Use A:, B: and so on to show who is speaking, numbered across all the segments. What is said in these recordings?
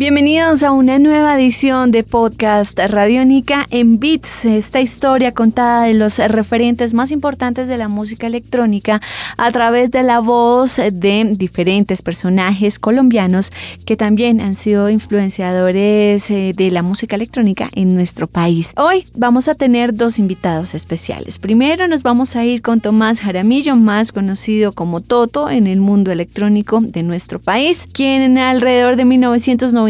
A: Bienvenidos a una nueva edición de Podcast Radiónica en Beats, esta historia contada de los referentes más importantes de la música electrónica a través de la voz de diferentes personajes colombianos que también han sido influenciadores eh, de la música electrónica en nuestro país. Hoy vamos a tener dos invitados especiales. Primero nos vamos a ir con Tomás Jaramillo, más conocido como Toto en el mundo electrónico de nuestro país, quien alrededor de 1990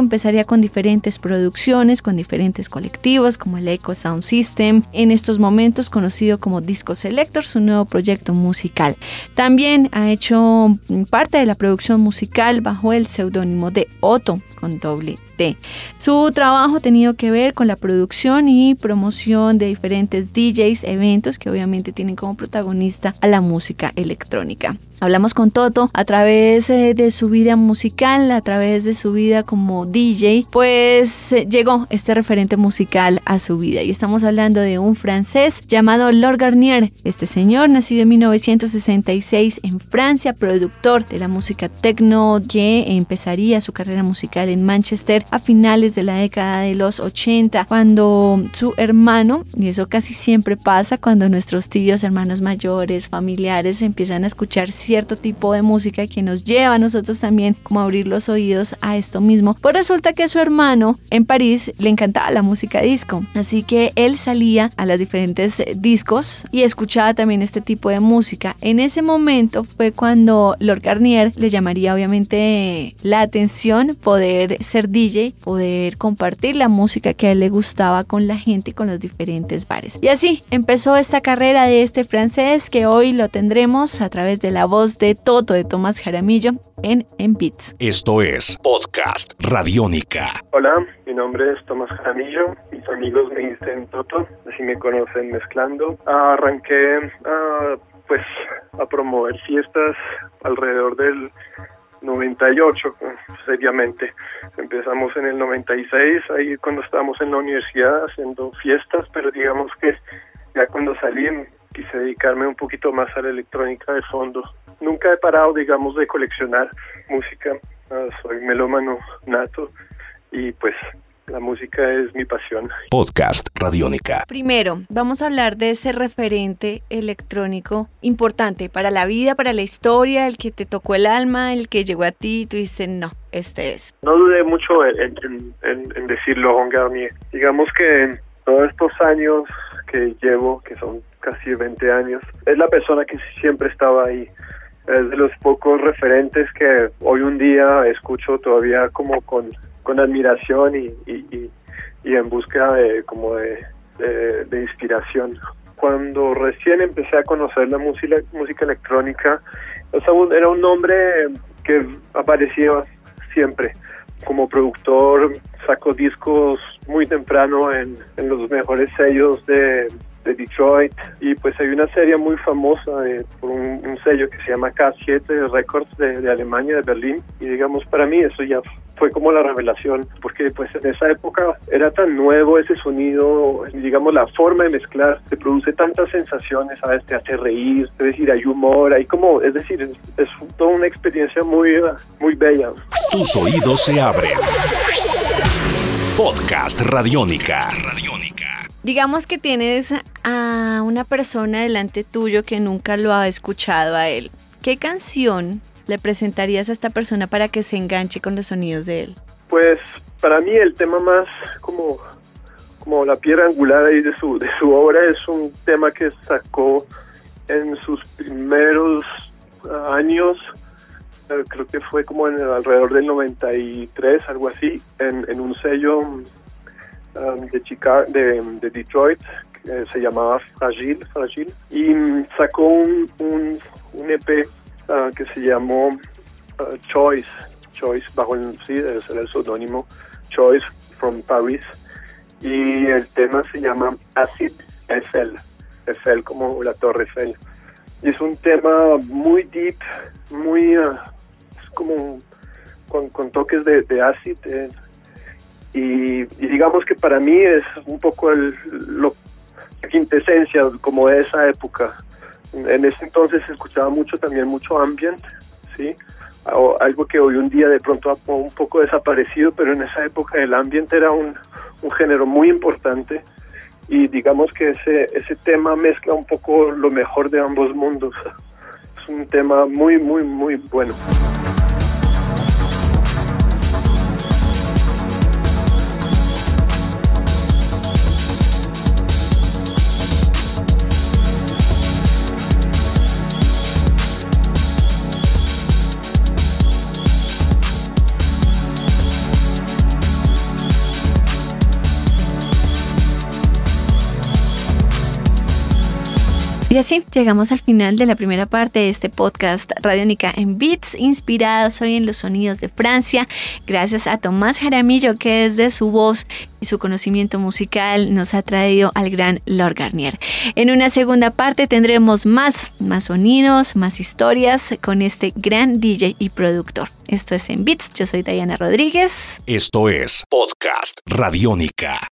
A: empezaría con diferentes producciones, con diferentes colectivos como el Echo Sound System, en estos momentos conocido como Disco Selector, su nuevo proyecto musical. También ha hecho parte de la producción musical bajo el seudónimo de Otto con doble T. Su trabajo ha tenido que ver con la producción y promoción de diferentes DJs, eventos que obviamente tienen como protagonista a la música electrónica. Hablamos con Toto a través eh, de su vida musical, a través de su vida como DJ, pues eh, llegó este referente musical a su vida. Y estamos hablando de un francés llamado Lord Garnier. Este señor, nacido en 1966 en Francia, productor de la música techno, que empezaría su carrera musical en Manchester a finales de la década de los 80, cuando su hermano, y eso casi siempre pasa cuando nuestros tíos, hermanos mayores, familiares empiezan a escuchar cierto tipo de música que nos lleva a nosotros también como abrir los oídos a esto mismo. Pues resulta que su hermano en París le encantaba la música disco, así que él salía a los diferentes discos y escuchaba también este tipo de música. En ese momento fue cuando Lord Garnier le llamaría obviamente la atención poder ser DJ, poder compartir la música que a él le gustaba con la gente y con los diferentes bares. Y así empezó esta carrera de este francés que hoy lo tendremos a través de la voz de Toto de Tomás Jaramillo en En Beats.
B: Esto es Podcast Radiónica.
C: Hola, mi nombre es Tomás Jaramillo. Mis amigos me dicen Toto, así me conocen mezclando. Arranqué a, pues a promover fiestas alrededor del 98, seriamente. Empezamos en el 96, ahí cuando estábamos en la universidad haciendo fiestas, pero digamos que ya cuando salí quise dedicarme un poquito más a la electrónica de fondo. Nunca he parado, digamos, de coleccionar música. Ah, soy melómano nato y pues la música es mi pasión.
B: Podcast Radiónica.
A: Primero, vamos a hablar de ese referente electrónico importante para la vida, para la historia, el que te tocó el alma, el que llegó a ti y tú dices, no, este es.
C: No dudé mucho en, en, en decirlo, Juan Garnier. Digamos que todos estos años que llevo, que son casi 20 años. Es la persona que siempre estaba ahí. Es de los pocos referentes que hoy un día escucho todavía como con, con admiración y, y, y, en búsqueda de, como de, de, inspiración. Cuando recién empecé a conocer la música, música electrónica, era un nombre que aparecía siempre. Como productor sacó discos muy temprano en, en los mejores sellos de, de Detroit y pues hay una serie muy famosa por un, sello que se llama K7 Records de, de, Alemania, de Berlín y digamos para mí eso ya fue como la revelación porque pues en esa época era tan nuevo ese sonido, digamos la forma de mezclar, se produce tantas sensaciones, ¿sabes? Te hace reír, es decir, hay humor, hay como, es decir, es, es toda una experiencia muy, muy bella.
B: Tus oídos se abren. Podcast Radiónica.
A: Digamos que tienes a una persona delante tuyo que nunca lo ha escuchado a él. ¿Qué canción le presentarías a esta persona para que se enganche con los sonidos de él?
C: Pues para mí el tema más como, como la piedra angular ahí de su, de su obra es un tema que sacó en sus primeros años eh, creo que fue como en el, alrededor del 93, algo así, en, un sello um, de, Chicago, de, de, Detroit que se llamaba Fragile, Fragile y um, sacó un, un, un EP uh, que se llamó uh, Choice, Choice, bajo el, sí, el seudónimo Choice from Paris, y el tema se llama Acid Eiffel, Eiffel como la Torre Eiffel. Y es un tema muy deep, muy uh, como con, con toques de, de acid. y, digamos que para mí es un poco el, lo, quintesencia como de esa época. En ese entonces se escuchaba mucho también mucho ambient, ¿sí? algo que hoy un día de pronto ha un poco desaparecido, pero en esa época el ambiente era un, un género muy importante y digamos que ese, ese tema mezcla un poco lo mejor de ambos mundos. Es un tema muy, muy, muy bueno.
A: Y así llegamos al final de la primera parte de este podcast Radiónica en Beats, inspirados hoy en los sonidos de Francia, gracias a Tomás Jaramillo, que desde su voz y su conocimiento musical nos ha traído al gran Lord Garnier. En una segunda parte tendremos más, más sonidos, más historias con este gran DJ y productor. Esto es en Beats, yo soy Diana Rodríguez.
B: Esto es Podcast Radiónica.